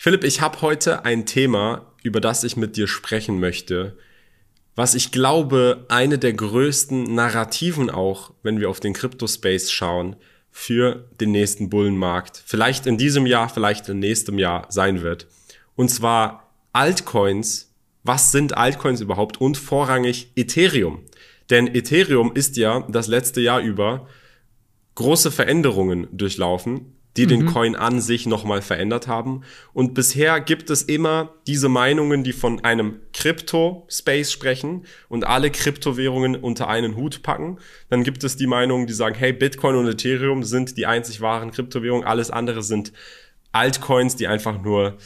Philipp, ich habe heute ein Thema, über das ich mit dir sprechen möchte, was ich glaube, eine der größten Narrativen auch, wenn wir auf den Crypto-Space schauen, für den nächsten Bullenmarkt, vielleicht in diesem Jahr, vielleicht in nächstem Jahr sein wird. Und zwar Altcoins. Was sind Altcoins überhaupt? Und vorrangig Ethereum. Denn Ethereum ist ja das letzte Jahr über große Veränderungen durchlaufen die mhm. den Coin an sich nochmal verändert haben. Und bisher gibt es immer diese Meinungen, die von einem Crypto-Space sprechen und alle Kryptowährungen unter einen Hut packen. Dann gibt es die Meinungen, die sagen, hey, Bitcoin und Ethereum sind die einzig wahren Kryptowährungen, alles andere sind Altcoins, die einfach nur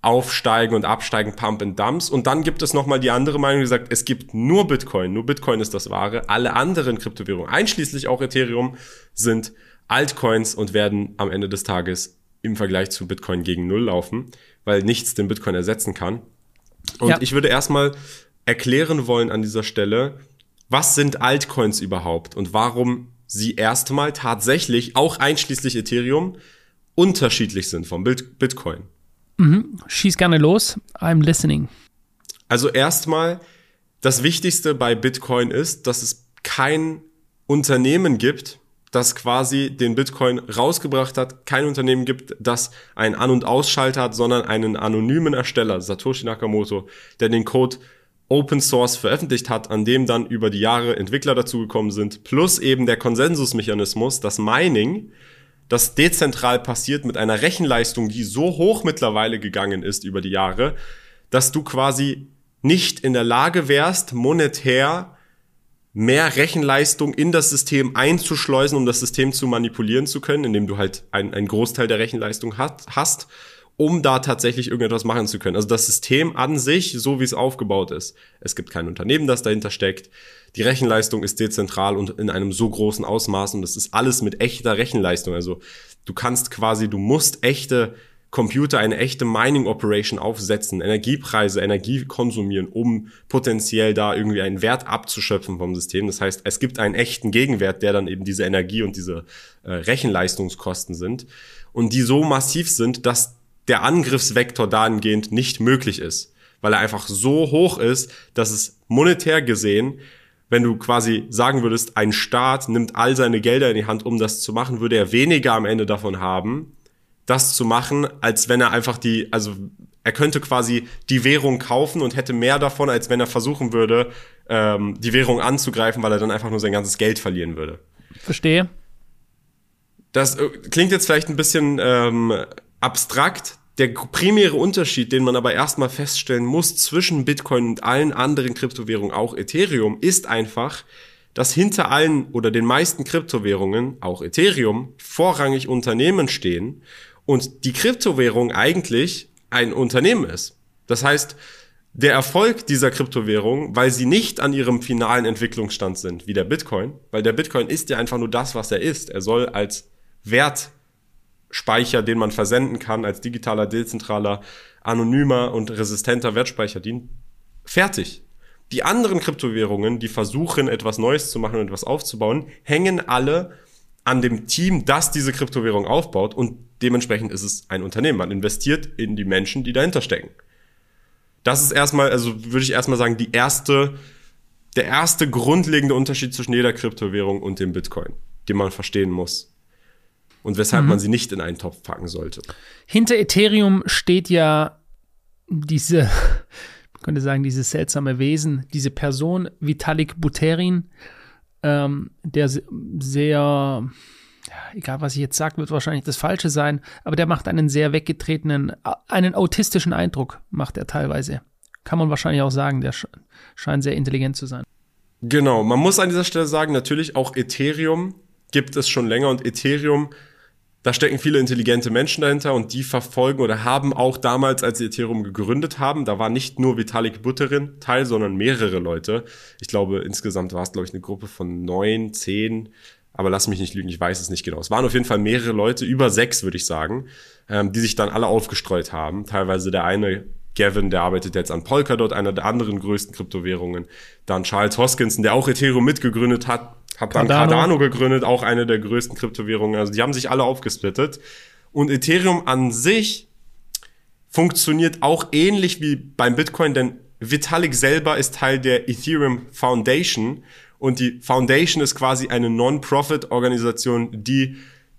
aufsteigen und absteigen, Pump and Dumps. Und dann gibt es nochmal die andere Meinung, die sagt, es gibt nur Bitcoin, nur Bitcoin ist das Wahre. Alle anderen Kryptowährungen, einschließlich auch Ethereum, sind Altcoins und werden am Ende des Tages im Vergleich zu Bitcoin gegen Null laufen, weil nichts den Bitcoin ersetzen kann. Und ja. ich würde erstmal erklären wollen an dieser Stelle, was sind Altcoins überhaupt und warum sie erstmal tatsächlich, auch einschließlich Ethereum, unterschiedlich sind vom Bitcoin. Mhm. Schieß gerne los. I'm listening. Also erstmal, das Wichtigste bei Bitcoin ist, dass es kein Unternehmen gibt, das quasi den Bitcoin rausgebracht hat, kein Unternehmen gibt, das einen An- und Ausschalter hat, sondern einen anonymen Ersteller, Satoshi Nakamoto, der den Code Open Source veröffentlicht hat, an dem dann über die Jahre Entwickler dazugekommen sind, plus eben der Konsensusmechanismus, das Mining, das dezentral passiert mit einer Rechenleistung, die so hoch mittlerweile gegangen ist über die Jahre, dass du quasi nicht in der Lage wärst, monetär mehr Rechenleistung in das System einzuschleusen, um das System zu manipulieren zu können, indem du halt einen, einen Großteil der Rechenleistung hat, hast, um da tatsächlich irgendetwas machen zu können. Also das System an sich, so wie es aufgebaut ist. Es gibt kein Unternehmen, das dahinter steckt. Die Rechenleistung ist dezentral und in einem so großen Ausmaß und das ist alles mit echter Rechenleistung. Also du kannst quasi, du musst echte Computer eine echte Mining Operation aufsetzen, Energiepreise, Energie konsumieren, um potenziell da irgendwie einen Wert abzuschöpfen vom System. Das heißt, es gibt einen echten Gegenwert, der dann eben diese Energie und diese äh, Rechenleistungskosten sind und die so massiv sind, dass der Angriffsvektor dahingehend nicht möglich ist, weil er einfach so hoch ist, dass es monetär gesehen wenn du quasi sagen würdest, ein Staat nimmt all seine Gelder in die Hand, um das zu machen, würde er weniger am Ende davon haben, das zu machen, als wenn er einfach die, also er könnte quasi die Währung kaufen und hätte mehr davon, als wenn er versuchen würde, ähm, die Währung anzugreifen, weil er dann einfach nur sein ganzes Geld verlieren würde. Verstehe. Das äh, klingt jetzt vielleicht ein bisschen ähm, abstrakt. Der primäre Unterschied, den man aber erstmal feststellen muss zwischen Bitcoin und allen anderen Kryptowährungen, auch Ethereum, ist einfach, dass hinter allen oder den meisten Kryptowährungen, auch Ethereum, vorrangig Unternehmen stehen und die Kryptowährung eigentlich ein Unternehmen ist. Das heißt, der Erfolg dieser Kryptowährung, weil sie nicht an ihrem finalen Entwicklungsstand sind, wie der Bitcoin, weil der Bitcoin ist ja einfach nur das, was er ist. Er soll als Wertspeicher, den man versenden kann, als digitaler, dezentraler, anonymer und resistenter Wertspeicher dienen. Fertig. Die anderen Kryptowährungen, die versuchen, etwas Neues zu machen und etwas aufzubauen, hängen alle an dem Team, das diese Kryptowährung aufbaut und dementsprechend ist es ein Unternehmen. Man investiert in die Menschen, die dahinter stecken. Das ist erstmal, also würde ich erstmal sagen, die erste, der erste grundlegende Unterschied zwischen jeder Kryptowährung und dem Bitcoin, den man verstehen muss. Und weshalb mhm. man sie nicht in einen Topf packen sollte. Hinter Ethereum steht ja diese, man könnte sagen, dieses seltsame Wesen, diese Person, Vitalik Buterin, ähm, der sehr egal was ich jetzt sage, wird wahrscheinlich das Falsche sein, aber der macht einen sehr weggetretenen, einen autistischen Eindruck, macht er teilweise. Kann man wahrscheinlich auch sagen, der scheint sehr intelligent zu sein. Genau, man muss an dieser Stelle sagen, natürlich auch Ethereum gibt es schon länger und Ethereum, da stecken viele intelligente Menschen dahinter und die verfolgen oder haben auch damals, als sie Ethereum gegründet haben, da war nicht nur Vitalik Buterin Teil, sondern mehrere Leute. Ich glaube, insgesamt war es, glaube ich, eine Gruppe von neun, zehn aber lass mich nicht lügen, ich weiß es nicht genau. Es waren auf jeden Fall mehrere Leute, über sechs würde ich sagen, ähm, die sich dann alle aufgestreut haben. Teilweise der eine Gavin, der arbeitet jetzt an Polkadot, einer der anderen größten Kryptowährungen. Dann Charles Hoskinson, der auch Ethereum mitgegründet hat, hat dann Cardano, Cardano gegründet, auch eine der größten Kryptowährungen. Also die haben sich alle aufgesplittet. Und Ethereum an sich funktioniert auch ähnlich wie beim Bitcoin, denn Vitalik selber ist Teil der Ethereum Foundation und die Foundation ist quasi eine Non-Profit-Organisation, die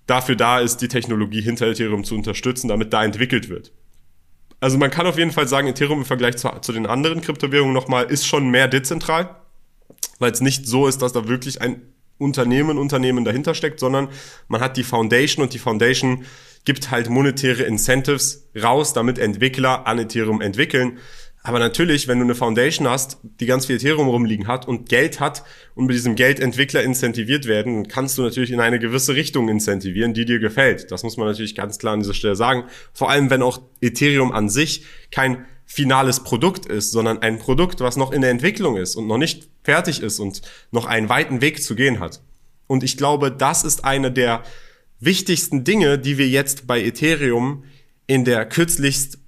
dafür da ist, die Technologie hinter Ethereum zu unterstützen, damit da entwickelt wird. Also man kann auf jeden Fall sagen, Ethereum im Vergleich zu, zu den anderen Kryptowährungen nochmal ist schon mehr dezentral, weil es nicht so ist, dass da wirklich ein Unternehmen, Unternehmen dahinter steckt, sondern man hat die Foundation und die Foundation gibt halt monetäre Incentives raus, damit Entwickler an Ethereum entwickeln. Aber natürlich, wenn du eine Foundation hast, die ganz viel Ethereum rumliegen hat und Geld hat und mit diesem Geld Entwickler incentiviert werden, kannst du natürlich in eine gewisse Richtung incentivieren, die dir gefällt. Das muss man natürlich ganz klar an dieser Stelle sagen. Vor allem, wenn auch Ethereum an sich kein finales Produkt ist, sondern ein Produkt, was noch in der Entwicklung ist und noch nicht fertig ist und noch einen weiten Weg zu gehen hat. Und ich glaube, das ist eine der wichtigsten Dinge, die wir jetzt bei Ethereum in der kürzlichst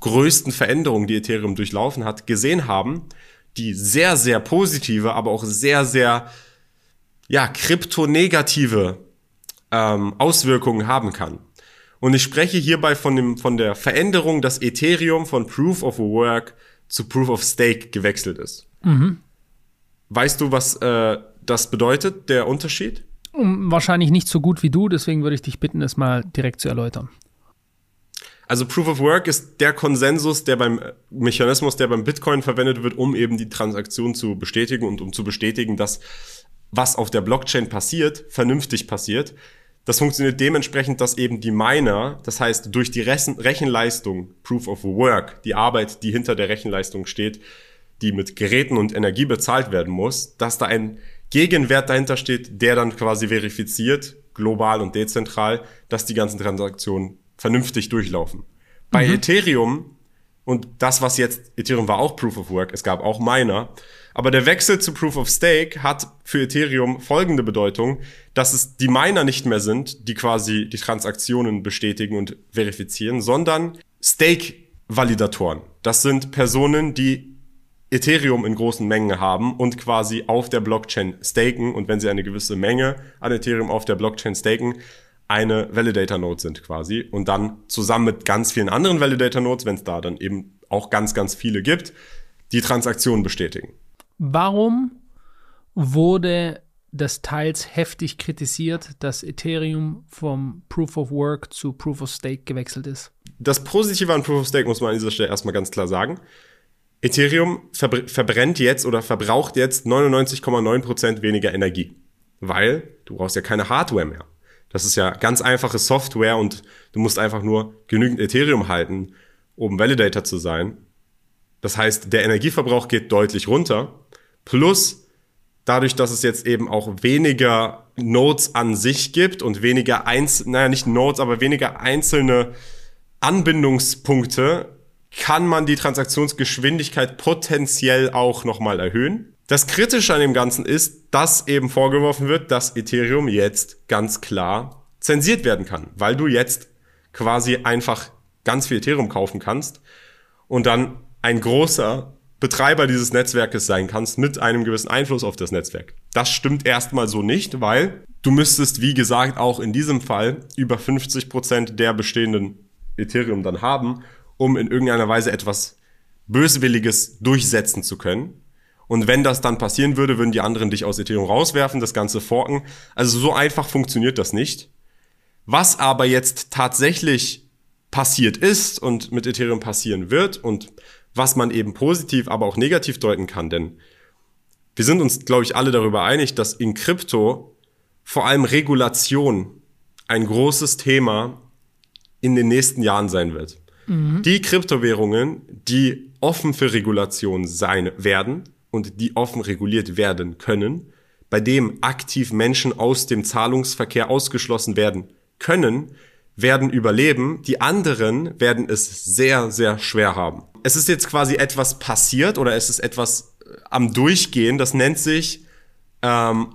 größten Veränderungen, die Ethereum durchlaufen hat, gesehen haben, die sehr, sehr positive, aber auch sehr, sehr, ja, kryptonegative ähm, Auswirkungen haben kann. Und ich spreche hierbei von, dem, von der Veränderung, dass Ethereum von Proof of Work zu Proof of Stake gewechselt ist. Mhm. Weißt du, was äh, das bedeutet, der Unterschied? Wahrscheinlich nicht so gut wie du, deswegen würde ich dich bitten, es mal direkt zu erläutern. Also Proof of Work ist der Konsensus, der beim Mechanismus, der beim Bitcoin verwendet wird, um eben die Transaktion zu bestätigen und um zu bestätigen, dass was auf der Blockchain passiert, vernünftig passiert. Das funktioniert dementsprechend, dass eben die Miner, das heißt durch die Rechenleistung, Proof of Work, die Arbeit, die hinter der Rechenleistung steht, die mit Geräten und Energie bezahlt werden muss, dass da ein Gegenwert dahinter steht, der dann quasi verifiziert, global und dezentral, dass die ganzen Transaktionen vernünftig durchlaufen. Bei mhm. Ethereum und das, was jetzt, Ethereum war auch Proof of Work, es gab auch Miner, aber der Wechsel zu Proof of Stake hat für Ethereum folgende Bedeutung, dass es die Miner nicht mehr sind, die quasi die Transaktionen bestätigen und verifizieren, sondern Stake-Validatoren. Das sind Personen, die Ethereum in großen Mengen haben und quasi auf der Blockchain staken und wenn sie eine gewisse Menge an Ethereum auf der Blockchain staken, eine Validator-Node sind quasi und dann zusammen mit ganz vielen anderen Validator-Nodes, wenn es da dann eben auch ganz, ganz viele gibt, die Transaktionen bestätigen. Warum wurde das teils heftig kritisiert, dass Ethereum vom Proof of Work zu Proof of Stake gewechselt ist? Das Positive an Proof of Stake muss man an dieser Stelle erstmal ganz klar sagen. Ethereum verbrennt jetzt oder verbraucht jetzt 99,9% weniger Energie, weil du brauchst ja keine Hardware mehr. Das ist ja ganz einfache Software und du musst einfach nur genügend Ethereum halten, um Validator zu sein. Das heißt, der Energieverbrauch geht deutlich runter. Plus, dadurch, dass es jetzt eben auch weniger Nodes an sich gibt und weniger einzelne, naja, nicht Nodes, aber weniger einzelne Anbindungspunkte, kann man die Transaktionsgeschwindigkeit potenziell auch nochmal erhöhen. Das Kritische an dem Ganzen ist, dass eben vorgeworfen wird, dass Ethereum jetzt ganz klar zensiert werden kann, weil du jetzt quasi einfach ganz viel Ethereum kaufen kannst und dann ein großer Betreiber dieses Netzwerkes sein kannst mit einem gewissen Einfluss auf das Netzwerk. Das stimmt erstmal so nicht, weil du müsstest, wie gesagt, auch in diesem Fall über 50 Prozent der bestehenden Ethereum dann haben, um in irgendeiner Weise etwas Böswilliges durchsetzen zu können. Und wenn das dann passieren würde, würden die anderen dich aus Ethereum rauswerfen, das Ganze forken. Also so einfach funktioniert das nicht. Was aber jetzt tatsächlich passiert ist und mit Ethereum passieren wird und was man eben positiv, aber auch negativ deuten kann, denn wir sind uns, glaube ich, alle darüber einig, dass in Krypto vor allem Regulation ein großes Thema in den nächsten Jahren sein wird. Mhm. Die Kryptowährungen, die offen für Regulation sein werden, und die offen reguliert werden können, bei dem aktiv Menschen aus dem Zahlungsverkehr ausgeschlossen werden können, werden überleben, die anderen werden es sehr, sehr schwer haben. Es ist jetzt quasi etwas passiert oder es ist etwas äh, am Durchgehen, das nennt sich ähm,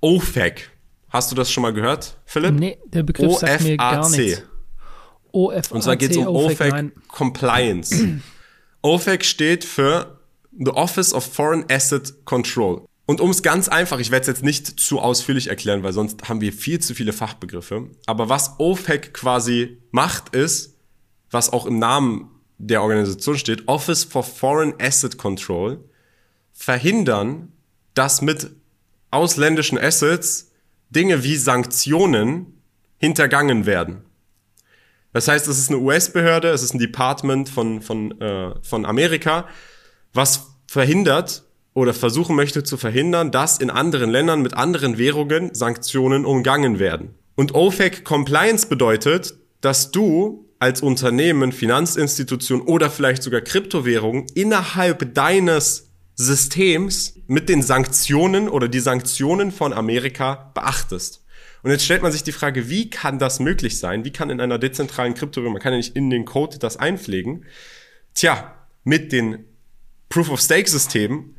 OFAC. Hast du das schon mal gehört, Philipp? Nee, der Begriff sagt mir gar nichts. OFAC. Und zwar geht es um OFAC, OFAC Compliance. OFAC steht für The Office of Foreign Asset Control. Und um es ganz einfach, ich werde es jetzt nicht zu ausführlich erklären, weil sonst haben wir viel zu viele Fachbegriffe. Aber was OFAC quasi macht, ist, was auch im Namen der Organisation steht, Office for Foreign Asset Control, verhindern, dass mit ausländischen Assets Dinge wie Sanktionen hintergangen werden. Das heißt, es ist eine US-Behörde, es ist ein Department von, von, äh, von Amerika, was verhindert oder versuchen möchte zu verhindern, dass in anderen Ländern mit anderen Währungen Sanktionen umgangen werden. Und OFAC Compliance bedeutet, dass du als Unternehmen, Finanzinstitution oder vielleicht sogar Kryptowährung innerhalb deines Systems mit den Sanktionen oder die Sanktionen von Amerika beachtest. Und jetzt stellt man sich die Frage, wie kann das möglich sein? Wie kann in einer dezentralen Kryptowährung, man kann ja nicht in den Code das einpflegen. Tja, mit den Proof-of-Stake-Systemen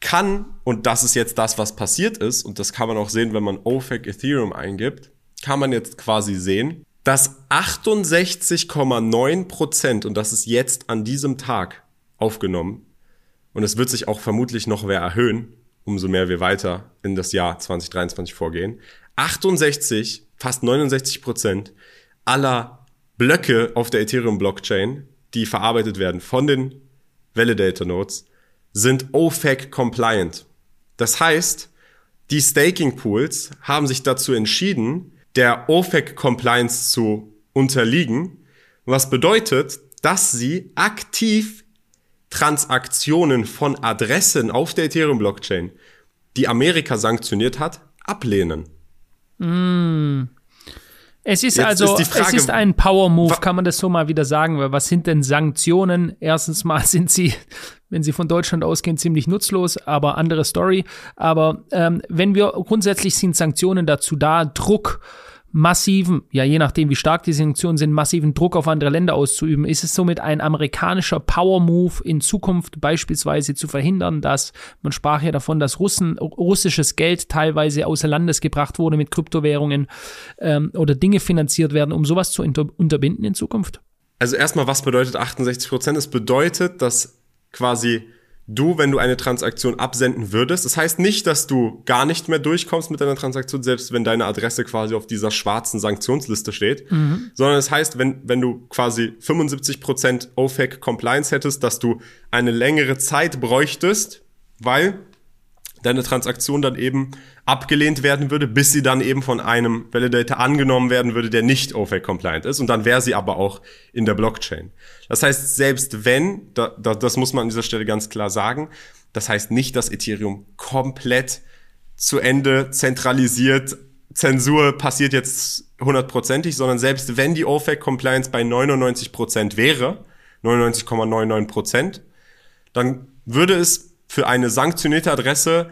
kann, und das ist jetzt das, was passiert ist, und das kann man auch sehen, wenn man OFAC Ethereum eingibt, kann man jetzt quasi sehen, dass 68,9 Prozent, und das ist jetzt an diesem Tag aufgenommen, und es wird sich auch vermutlich noch mehr erhöhen, umso mehr wir weiter in das Jahr 2023 vorgehen, 68, fast 69 Prozent aller Blöcke auf der Ethereum-Blockchain, die verarbeitet werden von den Validator-Nodes, sind OFAC compliant. Das heißt, die Staking Pools haben sich dazu entschieden, der OFAC Compliance zu unterliegen, was bedeutet, dass sie aktiv Transaktionen von Adressen auf der Ethereum Blockchain, die Amerika sanktioniert hat, ablehnen. Mm. Es ist Jetzt also, ist Frage, es ist ein Power Move, kann man das so mal wieder sagen, weil was sind denn Sanktionen? Erstens mal sind sie, wenn sie von Deutschland ausgehen, ziemlich nutzlos, aber andere Story. Aber ähm, wenn wir grundsätzlich sind Sanktionen dazu da, Druck massiven, ja je nachdem wie stark die Sanktionen sind, massiven Druck auf andere Länder auszuüben, ist es somit ein amerikanischer Power-Move in Zukunft beispielsweise zu verhindern, dass, man sprach ja davon, dass Russen, russisches Geld teilweise außer Landes gebracht wurde mit Kryptowährungen ähm, oder Dinge finanziert werden, um sowas zu unter unterbinden in Zukunft? Also erstmal, was bedeutet 68 Prozent? Es bedeutet, dass quasi du, wenn du eine Transaktion absenden würdest. Das heißt nicht, dass du gar nicht mehr durchkommst mit deiner Transaktion, selbst wenn deine Adresse quasi auf dieser schwarzen Sanktionsliste steht, mhm. sondern es das heißt, wenn, wenn du quasi 75% OFAC Compliance hättest, dass du eine längere Zeit bräuchtest, weil deine Transaktion dann eben abgelehnt werden würde, bis sie dann eben von einem Validator angenommen werden würde, der nicht OFAC-compliant ist. Und dann wäre sie aber auch in der Blockchain. Das heißt, selbst wenn, da, da, das muss man an dieser Stelle ganz klar sagen, das heißt nicht, dass Ethereum komplett zu Ende zentralisiert, Zensur passiert jetzt hundertprozentig, sondern selbst wenn die OFAC-Compliance bei 99% wäre, 99,99%, dann würde es für eine sanktionierte Adresse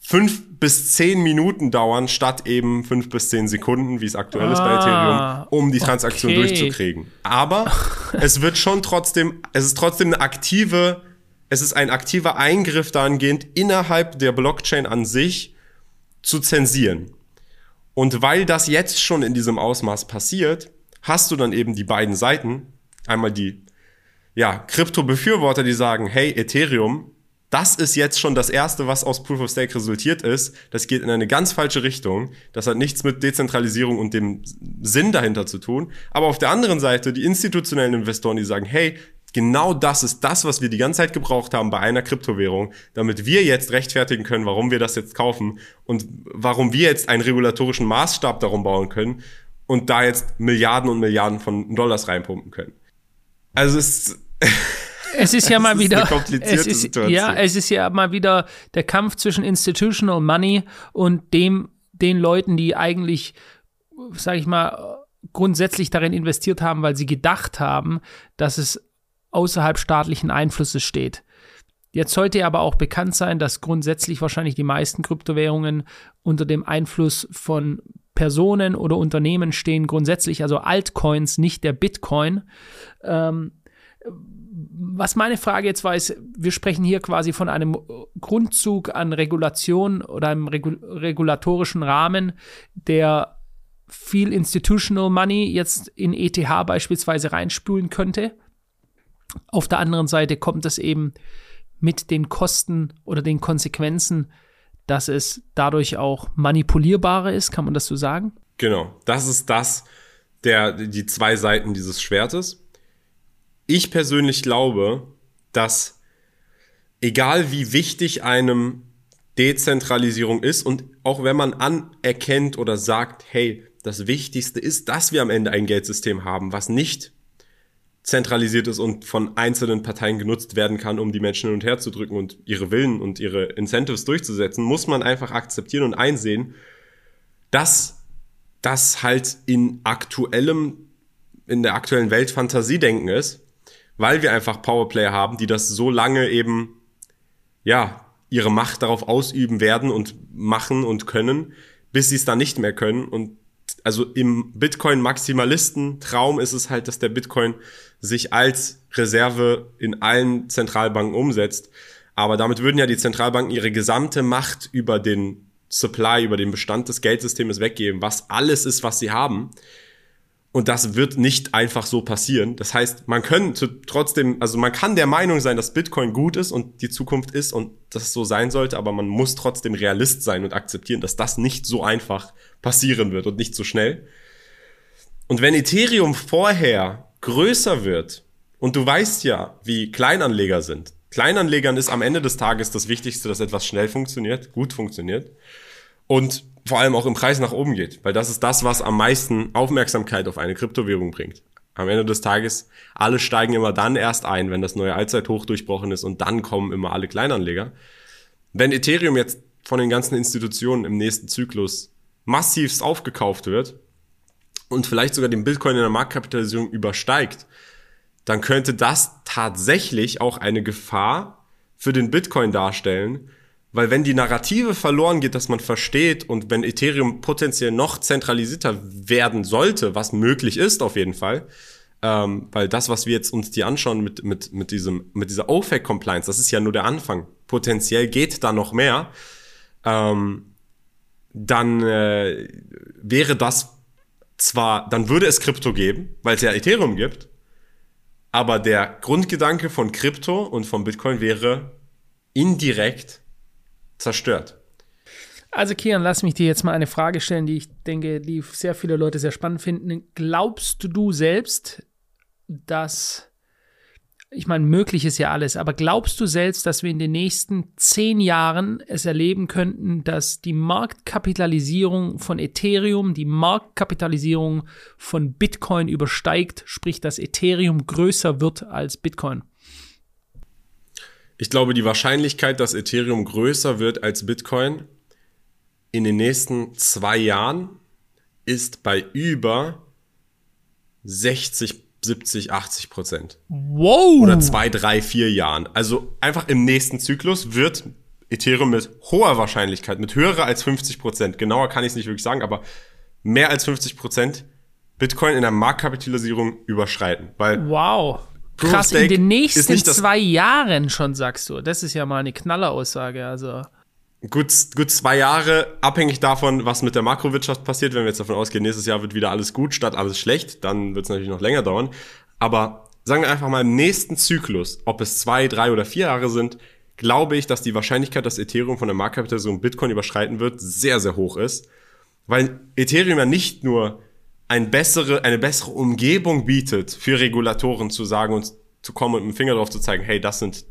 fünf bis zehn Minuten dauern, statt eben fünf bis zehn Sekunden, wie es aktuell ah, ist bei ah, Ethereum, um die Transaktion okay. durchzukriegen. Aber es wird schon trotzdem, es ist trotzdem eine aktive, es ist ein aktiver Eingriff dahingehend, innerhalb der Blockchain an sich zu zensieren. Und weil das jetzt schon in diesem Ausmaß passiert, hast du dann eben die beiden Seiten. Einmal die, ja, Krypto-Befürworter, die sagen, hey, Ethereum, das ist jetzt schon das erste, was aus Proof of Stake resultiert ist. Das geht in eine ganz falsche Richtung. Das hat nichts mit Dezentralisierung und dem Sinn dahinter zu tun. Aber auf der anderen Seite die institutionellen Investoren, die sagen, hey, genau das ist das, was wir die ganze Zeit gebraucht haben bei einer Kryptowährung, damit wir jetzt rechtfertigen können, warum wir das jetzt kaufen und warum wir jetzt einen regulatorischen Maßstab darum bauen können und da jetzt Milliarden und Milliarden von Dollars reinpumpen können. Also es es ist ja mal wieder, es ist, Situation. ja, es ist ja mal wieder der Kampf zwischen Institutional Money und dem, den Leuten, die eigentlich, sag ich mal, grundsätzlich darin investiert haben, weil sie gedacht haben, dass es außerhalb staatlichen Einflusses steht. Jetzt sollte aber auch bekannt sein, dass grundsätzlich wahrscheinlich die meisten Kryptowährungen unter dem Einfluss von Personen oder Unternehmen stehen, grundsätzlich, also Altcoins, nicht der Bitcoin. Ähm, was meine Frage jetzt war, ist, wir sprechen hier quasi von einem Grundzug an Regulation oder einem Regul regulatorischen Rahmen, der viel Institutional Money jetzt in ETH beispielsweise reinspülen könnte. Auf der anderen Seite kommt es eben mit den Kosten oder den Konsequenzen, dass es dadurch auch manipulierbarer ist, kann man das so sagen? Genau, das ist das, der, die zwei Seiten dieses Schwertes. Ich persönlich glaube, dass egal wie wichtig einem Dezentralisierung ist und auch wenn man anerkennt oder sagt, hey, das Wichtigste ist, dass wir am Ende ein Geldsystem haben, was nicht zentralisiert ist und von einzelnen Parteien genutzt werden kann, um die Menschen hin und her zu drücken und ihre Willen und ihre Incentives durchzusetzen, muss man einfach akzeptieren und einsehen, dass das halt in aktuellem, in der aktuellen Welt Fantasiedenken ist, weil wir einfach Powerplayer haben, die das so lange eben, ja, ihre Macht darauf ausüben werden und machen und können, bis sie es dann nicht mehr können. Und also im Bitcoin-Maximalisten-Traum ist es halt, dass der Bitcoin sich als Reserve in allen Zentralbanken umsetzt. Aber damit würden ja die Zentralbanken ihre gesamte Macht über den Supply, über den Bestand des Geldsystems weggeben, was alles ist, was sie haben. Und das wird nicht einfach so passieren. Das heißt, man könnte trotzdem, also man kann der Meinung sein, dass Bitcoin gut ist und die Zukunft ist und das so sein sollte, aber man muss trotzdem Realist sein und akzeptieren, dass das nicht so einfach passieren wird und nicht so schnell. Und wenn Ethereum vorher größer wird, und du weißt ja, wie Kleinanleger sind. Kleinanlegern ist am Ende des Tages das Wichtigste, dass etwas schnell funktioniert, gut funktioniert. Und vor allem auch im Preis nach oben geht, weil das ist das, was am meisten Aufmerksamkeit auf eine Kryptowährung bringt. Am Ende des Tages, alle steigen immer dann erst ein, wenn das neue Allzeithoch durchbrochen ist und dann kommen immer alle Kleinanleger. Wenn Ethereum jetzt von den ganzen Institutionen im nächsten Zyklus massivst aufgekauft wird und vielleicht sogar den Bitcoin in der Marktkapitalisierung übersteigt, dann könnte das tatsächlich auch eine Gefahr für den Bitcoin darstellen, weil wenn die Narrative verloren geht, dass man versteht und wenn Ethereum potenziell noch zentralisierter werden sollte, was möglich ist auf jeden Fall, ähm, weil das, was wir jetzt uns die anschauen mit, mit, mit, diesem, mit dieser OFAC-Compliance, das ist ja nur der Anfang. Potenziell geht da noch mehr. Ähm, dann äh, wäre das zwar, dann würde es Krypto geben, weil es ja Ethereum gibt, aber der Grundgedanke von Krypto und von Bitcoin wäre indirekt zerstört. Also Kian, lass mich dir jetzt mal eine Frage stellen, die ich denke, die sehr viele Leute sehr spannend finden. Glaubst du selbst, dass, ich meine, möglich ist ja alles, aber glaubst du selbst, dass wir in den nächsten zehn Jahren es erleben könnten, dass die Marktkapitalisierung von Ethereum die Marktkapitalisierung von Bitcoin übersteigt, sprich, dass Ethereum größer wird als Bitcoin? Ich glaube, die Wahrscheinlichkeit, dass Ethereum größer wird als Bitcoin in den nächsten zwei Jahren ist bei über 60, 70, 80 Prozent. Wow! Oder zwei, drei, vier Jahren. Also einfach im nächsten Zyklus wird Ethereum mit hoher Wahrscheinlichkeit, mit höherer als 50 Prozent, genauer kann ich es nicht wirklich sagen, aber mehr als 50 Prozent Bitcoin in der Marktkapitalisierung überschreiten. Weil wow. Krass, in den nächsten zwei Jahren schon, sagst du. Das ist ja mal eine Knalleraussage. Also. Gut, gut zwei Jahre, abhängig davon, was mit der Makrowirtschaft passiert. Wenn wir jetzt davon ausgehen, nächstes Jahr wird wieder alles gut statt alles schlecht, dann wird es natürlich noch länger dauern. Aber sagen wir einfach mal im nächsten Zyklus, ob es zwei, drei oder vier Jahre sind, glaube ich, dass die Wahrscheinlichkeit, dass Ethereum von der Marktkapitalisierung Bitcoin überschreiten wird, sehr, sehr hoch ist. Weil Ethereum ja nicht nur ein bessere, eine bessere Umgebung bietet für Regulatoren zu sagen und zu kommen und mit dem Finger drauf zu zeigen, hey, das sind,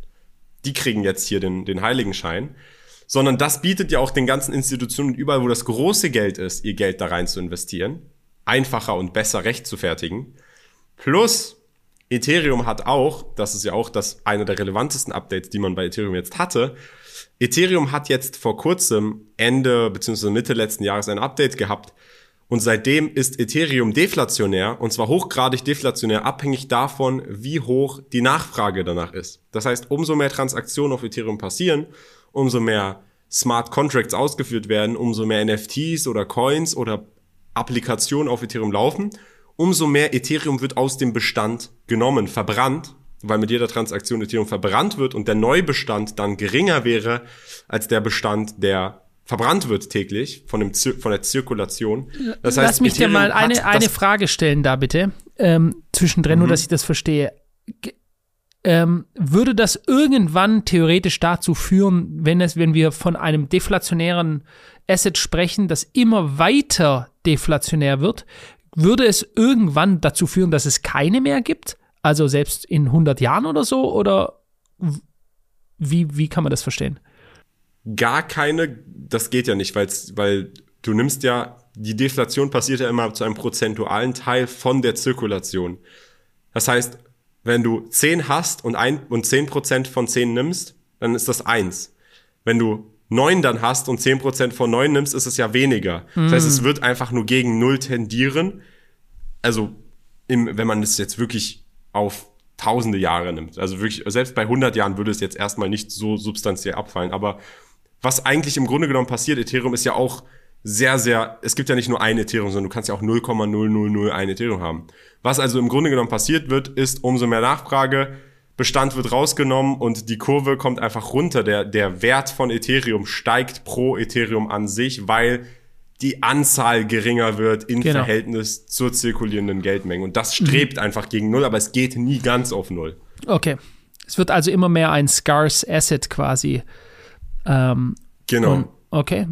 die kriegen jetzt hier den, den Heiligenschein, sondern das bietet ja auch den ganzen Institutionen überall, wo das große Geld ist, ihr Geld da rein zu investieren, einfacher und besser recht zu fertigen. Plus, Ethereum hat auch, das ist ja auch das eine der relevantesten Updates, die man bei Ethereum jetzt hatte. Ethereum hat jetzt vor kurzem Ende bzw. Mitte letzten Jahres ein Update gehabt, und seitdem ist Ethereum deflationär und zwar hochgradig deflationär, abhängig davon, wie hoch die Nachfrage danach ist. Das heißt, umso mehr Transaktionen auf Ethereum passieren, umso mehr Smart Contracts ausgeführt werden, umso mehr NFTs oder Coins oder Applikationen auf Ethereum laufen, umso mehr Ethereum wird aus dem Bestand genommen, verbrannt, weil mit jeder Transaktion Ethereum verbrannt wird und der Neubestand dann geringer wäre als der Bestand, der verbrannt wird täglich von, dem Zir von der Zirkulation. Das heißt, Lass mich Ethereum dir mal eine, eine Frage stellen da bitte, ähm, zwischendrin, mhm. nur dass ich das verstehe. G ähm, würde das irgendwann theoretisch dazu führen, wenn, es, wenn wir von einem deflationären Asset sprechen, das immer weiter deflationär wird, würde es irgendwann dazu führen, dass es keine mehr gibt? Also selbst in 100 Jahren oder so? Oder wie, wie kann man das verstehen? Gar keine, das geht ja nicht, weil du nimmst ja, die Deflation passiert ja immer zu einem prozentualen Teil von der Zirkulation. Das heißt, wenn du 10 hast und, ein, und 10% von 10 nimmst, dann ist das 1. Wenn du 9 dann hast und 10% von 9 nimmst, ist es ja weniger. Mm. Das heißt, es wird einfach nur gegen 0 tendieren. Also, im, wenn man es jetzt wirklich auf tausende Jahre nimmt. Also wirklich, selbst bei 100 Jahren würde es jetzt erstmal nicht so substanziell abfallen. Aber was eigentlich im Grunde genommen passiert, Ethereum ist ja auch sehr, sehr, es gibt ja nicht nur ein Ethereum, sondern du kannst ja auch 0,0001 Ethereum haben. Was also im Grunde genommen passiert wird, ist umso mehr Nachfrage, Bestand wird rausgenommen und die Kurve kommt einfach runter. Der, der Wert von Ethereum steigt pro Ethereum an sich, weil die Anzahl geringer wird in genau. Verhältnis zur zirkulierenden Geldmenge. Und das strebt mhm. einfach gegen Null, aber es geht nie ganz auf Null. Okay. Es wird also immer mehr ein scarce Asset quasi. Ähm, genau. Und, okay.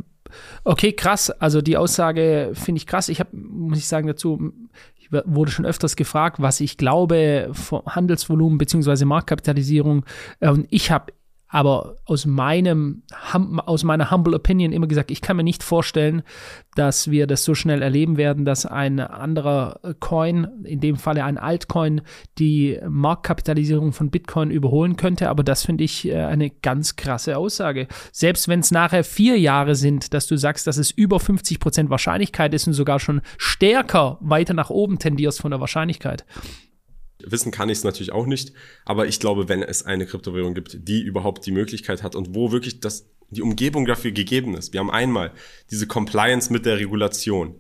Okay, krass. Also die Aussage finde ich krass. Ich habe, muss ich sagen, dazu, ich wurde schon öfters gefragt, was ich glaube vom Handelsvolumen bzw. Marktkapitalisierung. Und ich habe aber aus meinem, aus meiner humble opinion immer gesagt, ich kann mir nicht vorstellen, dass wir das so schnell erleben werden, dass ein anderer Coin, in dem Falle ein Altcoin, die Marktkapitalisierung von Bitcoin überholen könnte. Aber das finde ich äh, eine ganz krasse Aussage. Selbst wenn es nachher vier Jahre sind, dass du sagst, dass es über 50 Prozent Wahrscheinlichkeit ist und sogar schon stärker weiter nach oben tendierst von der Wahrscheinlichkeit. Wissen kann ich es natürlich auch nicht, aber ich glaube, wenn es eine Kryptowährung gibt, die überhaupt die Möglichkeit hat und wo wirklich das, die Umgebung dafür gegeben ist. Wir haben einmal diese Compliance mit der Regulation,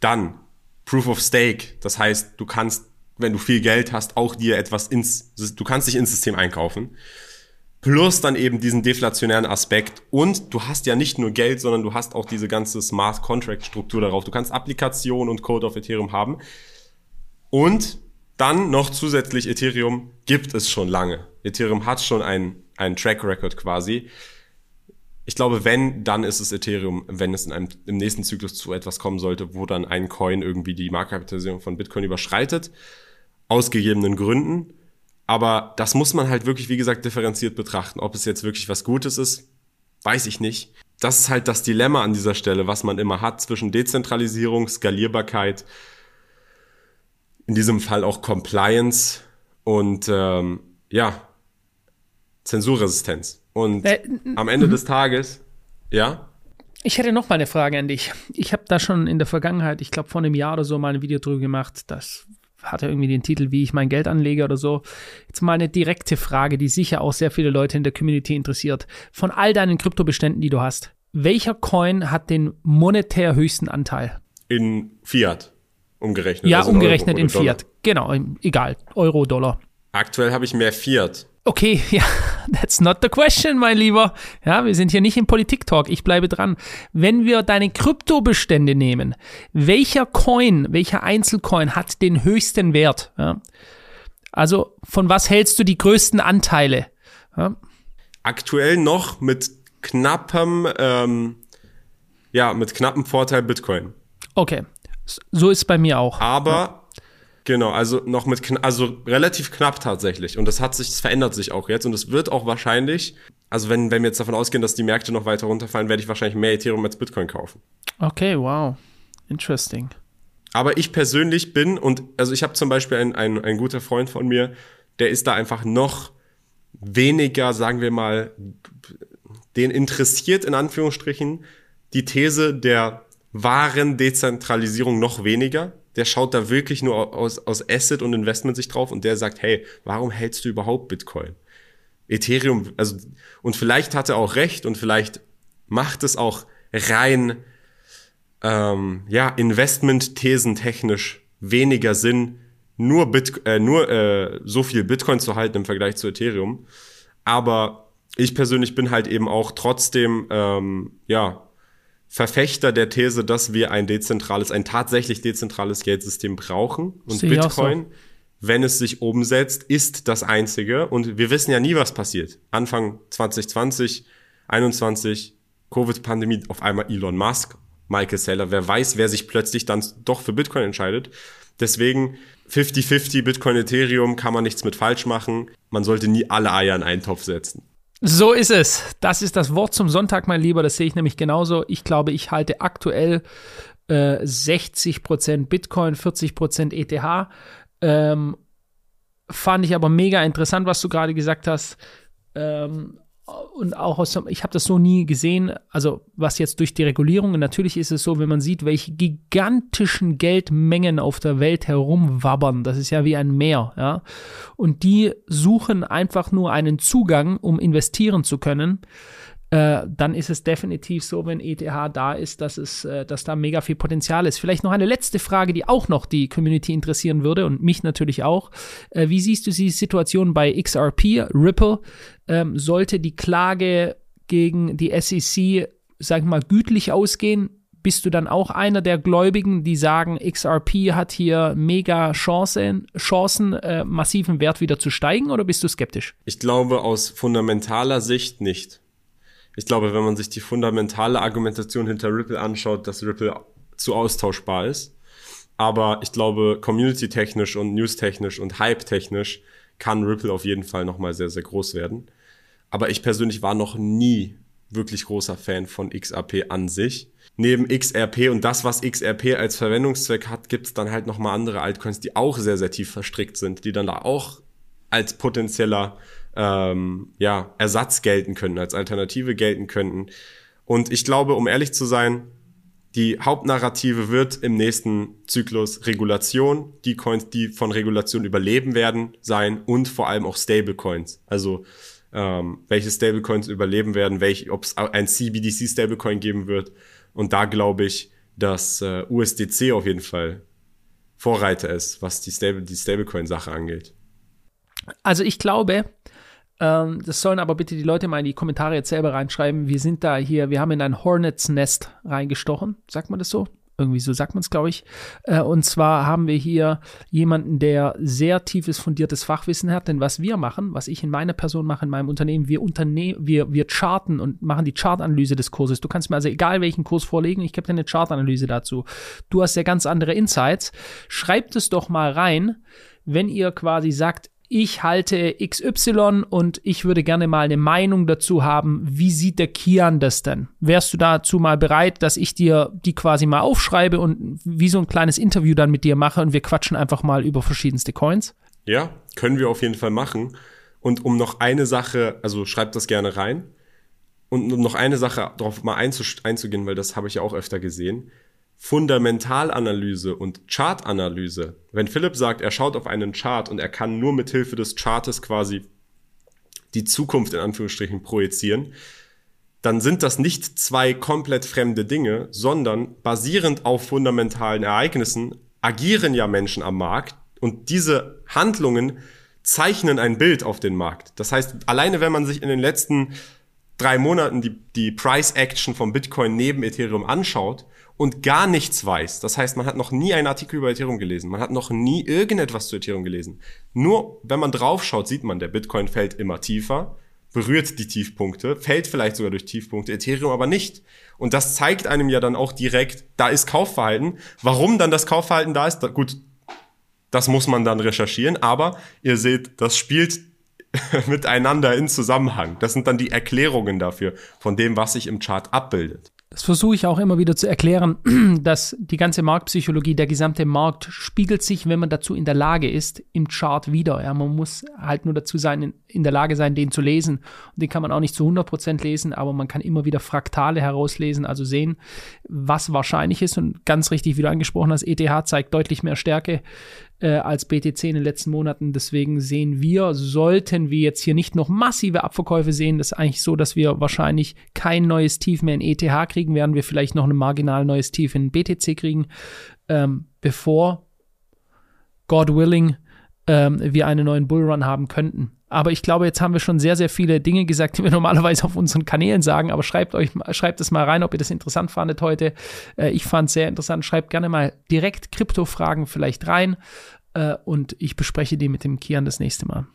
dann Proof of Stake, das heißt, du kannst, wenn du viel Geld hast, auch dir etwas ins, du kannst dich ins System einkaufen. Plus dann eben diesen deflationären Aspekt. Und du hast ja nicht nur Geld, sondern du hast auch diese ganze Smart Contract Struktur darauf. Du kannst Applikation und Code auf Ethereum haben. Und dann noch zusätzlich Ethereum gibt es schon lange. Ethereum hat schon einen, einen Track Record quasi. Ich glaube, wenn, dann ist es Ethereum, wenn es in einem, im nächsten Zyklus zu etwas kommen sollte, wo dann ein Coin irgendwie die Marktkapitalisierung von Bitcoin überschreitet. Aus gegebenen Gründen. Aber das muss man halt wirklich, wie gesagt, differenziert betrachten. Ob es jetzt wirklich was Gutes ist, weiß ich nicht. Das ist halt das Dilemma an dieser Stelle, was man immer hat zwischen Dezentralisierung, Skalierbarkeit in diesem Fall auch Compliance und ähm, ja, Zensurresistenz. Und äh, am Ende des Tages, ja. Ich hätte noch mal eine Frage an dich. Ich habe da schon in der Vergangenheit, ich glaube vor einem Jahr oder so, mal ein Video drüber gemacht. Das hatte irgendwie den Titel, wie ich mein Geld anlege oder so. Jetzt mal eine direkte Frage, die sicher auch sehr viele Leute in der Community interessiert. Von all deinen Kryptobeständen, die du hast, welcher Coin hat den monetär höchsten Anteil? In Fiat umgerechnet. Ja, also umgerechnet in, in Fiat. Genau, egal. Euro, Dollar. Aktuell habe ich mehr Fiat. Okay, ja, that's not the question, mein Lieber. Ja, wir sind hier nicht im Politik-Talk. Ich bleibe dran. Wenn wir deine Kryptobestände nehmen, welcher Coin, welcher Einzelcoin hat den höchsten Wert? Ja? Also, von was hältst du die größten Anteile? Ja? Aktuell noch mit knappem, ähm, ja, mit knappem Vorteil Bitcoin. Okay. So ist es bei mir auch. Aber ja. Genau, also noch mit, also relativ knapp tatsächlich. Und das hat sich, das verändert sich auch jetzt. Und es wird auch wahrscheinlich, also wenn, wenn wir jetzt davon ausgehen, dass die Märkte noch weiter runterfallen, werde ich wahrscheinlich mehr Ethereum als Bitcoin kaufen. Okay, wow. Interesting. Aber ich persönlich bin, und also ich habe zum Beispiel einen, einen, ein guter Freund von mir, der ist da einfach noch weniger, sagen wir mal, den interessiert in Anführungsstrichen die These der wahren Dezentralisierung noch weniger. Der schaut da wirklich nur aus, aus Asset und Investment sich drauf und der sagt, hey, warum hältst du überhaupt Bitcoin? Ethereum, also, und vielleicht hat er auch recht und vielleicht macht es auch rein, ähm, ja, Investment-Thesen technisch weniger Sinn, nur, Bit, äh, nur äh, so viel Bitcoin zu halten im Vergleich zu Ethereum. Aber ich persönlich bin halt eben auch trotzdem, ähm, ja, Verfechter der These, dass wir ein dezentrales, ein tatsächlich dezentrales Geldsystem brauchen. Und Sehe Bitcoin, so. wenn es sich umsetzt, ist das einzige. Und wir wissen ja nie, was passiert. Anfang 2020, 21, Covid-Pandemie, auf einmal Elon Musk, Michael Saylor. Wer weiß, wer sich plötzlich dann doch für Bitcoin entscheidet. Deswegen 50-50 Bitcoin Ethereum kann man nichts mit falsch machen. Man sollte nie alle Eier in einen Topf setzen. So ist es. Das ist das Wort zum Sonntag, mein Lieber. Das sehe ich nämlich genauso. Ich glaube, ich halte aktuell äh, 60% Bitcoin, 40% ETH. Ähm, fand ich aber mega interessant, was du gerade gesagt hast. Ähm, und auch aus, ich habe das so nie gesehen, also was jetzt durch die Regulierungen, natürlich ist es so, wenn man sieht, welche gigantischen Geldmengen auf der Welt herumwabbern, das ist ja wie ein Meer, ja, und die suchen einfach nur einen Zugang, um investieren zu können, äh, dann ist es definitiv so, wenn ETH da ist, dass, es, äh, dass da mega viel Potenzial ist. Vielleicht noch eine letzte Frage, die auch noch die Community interessieren würde und mich natürlich auch. Äh, wie siehst du die Situation bei XRP, Ripple? Ähm, sollte die Klage gegen die SEC, sag ich mal, gütlich ausgehen? Bist du dann auch einer der Gläubigen, die sagen, XRP hat hier mega Chancen, Chancen massiven Wert wieder zu steigen oder bist du skeptisch? Ich glaube aus fundamentaler Sicht nicht ich glaube, wenn man sich die fundamentale Argumentation hinter Ripple anschaut, dass Ripple zu austauschbar ist. Aber ich glaube, community-technisch und news-technisch und hype-technisch kann Ripple auf jeden Fall nochmal sehr, sehr groß werden. Aber ich persönlich war noch nie wirklich großer Fan von XRP an sich. Neben XRP und das, was XRP als Verwendungszweck hat, gibt's dann halt nochmal andere Altcoins, die auch sehr, sehr tief verstrickt sind, die dann da auch als potenzieller ähm, ja, Ersatz gelten können, als Alternative gelten könnten. Und ich glaube, um ehrlich zu sein, die Hauptnarrative wird im nächsten Zyklus Regulation, die Coins, die von Regulation überleben werden, sein und vor allem auch Stablecoins. Also ähm, welche Stablecoins überleben werden, ob es ein CBDC Stablecoin geben wird. Und da glaube ich, dass äh, USDC auf jeden Fall Vorreiter ist, was die, Stable, die Stablecoin-Sache angeht. Also ich glaube, ähm, das sollen aber bitte die Leute mal in die Kommentare jetzt selber reinschreiben. Wir sind da hier, wir haben in ein Hornets Nest reingestochen. Sagt man das so? Irgendwie so sagt man es, glaube ich. Äh, und zwar haben wir hier jemanden, der sehr tiefes, fundiertes Fachwissen hat. Denn was wir machen, was ich in meiner Person mache, in meinem Unternehmen, wir, unterne wir, wir charten und machen die Chartanalyse des Kurses. Du kannst mir also egal welchen Kurs vorlegen, ich gebe dir eine Chartanalyse dazu. Du hast ja ganz andere Insights. Schreibt es doch mal rein, wenn ihr quasi sagt, ich halte XY und ich würde gerne mal eine Meinung dazu haben. Wie sieht der Kian das denn? Wärst du dazu mal bereit, dass ich dir die quasi mal aufschreibe und wie so ein kleines Interview dann mit dir mache und wir quatschen einfach mal über verschiedenste Coins? Ja, können wir auf jeden Fall machen. Und um noch eine Sache, also schreibt das gerne rein. Und um noch eine Sache darauf mal einzugehen, weil das habe ich ja auch öfter gesehen. Fundamentalanalyse und Chartanalyse. Wenn Philipp sagt, er schaut auf einen Chart und er kann nur mit Hilfe des Chartes quasi die Zukunft in Anführungsstrichen projizieren, dann sind das nicht zwei komplett fremde Dinge, sondern basierend auf fundamentalen Ereignissen agieren ja Menschen am Markt und diese Handlungen zeichnen ein Bild auf den Markt. Das heißt, alleine wenn man sich in den letzten drei Monaten die, die Price Action vom Bitcoin neben Ethereum anschaut, und gar nichts weiß, das heißt, man hat noch nie einen Artikel über Ethereum gelesen, man hat noch nie irgendetwas zu Ethereum gelesen. Nur wenn man draufschaut, sieht man, der Bitcoin fällt immer tiefer, berührt die Tiefpunkte, fällt vielleicht sogar durch Tiefpunkte, Ethereum aber nicht. Und das zeigt einem ja dann auch direkt, da ist Kaufverhalten. Warum dann das Kaufverhalten da ist, da, gut, das muss man dann recherchieren, aber ihr seht, das spielt miteinander in Zusammenhang. Das sind dann die Erklärungen dafür, von dem, was sich im Chart abbildet. Das versuche ich auch immer wieder zu erklären, dass die ganze Marktpsychologie, der gesamte Markt spiegelt sich, wenn man dazu in der Lage ist, im Chart wieder. Ja, man muss halt nur dazu sein, in, der Lage sein, den zu lesen. Und den kann man auch nicht zu 100% lesen, aber man kann immer wieder Fraktale herauslesen, also sehen, was wahrscheinlich ist. Und ganz richtig, wie du angesprochen hast, ETH zeigt deutlich mehr Stärke äh, als BTC in den letzten Monaten. Deswegen sehen wir, sollten wir jetzt hier nicht noch massive Abverkäufe sehen, das ist eigentlich so, dass wir wahrscheinlich kein neues Tief mehr in ETH kriegen, werden wir vielleicht noch ein marginal neues Tief in BTC kriegen, ähm, bevor, God willing, ähm, wir einen neuen Bullrun haben könnten. Aber ich glaube, jetzt haben wir schon sehr, sehr viele Dinge gesagt, die wir normalerweise auf unseren Kanälen sagen. Aber schreibt euch, schreibt es mal rein, ob ihr das interessant fandet heute. Äh, ich fand es sehr interessant. Schreibt gerne mal direkt Krypto-Fragen vielleicht rein. Äh, und ich bespreche die mit dem Kian das nächste Mal.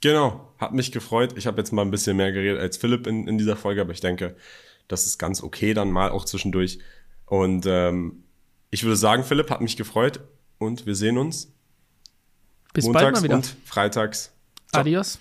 Genau, hat mich gefreut. Ich habe jetzt mal ein bisschen mehr geredet als Philipp in, in dieser Folge, aber ich denke, Das ist ganz okay dann mal auch zwischendurch. Und ähm, ich würde sagen, Philipp, hat mich gefreut und wir sehen uns Bis montags bald mal wieder. und freitags. Adios.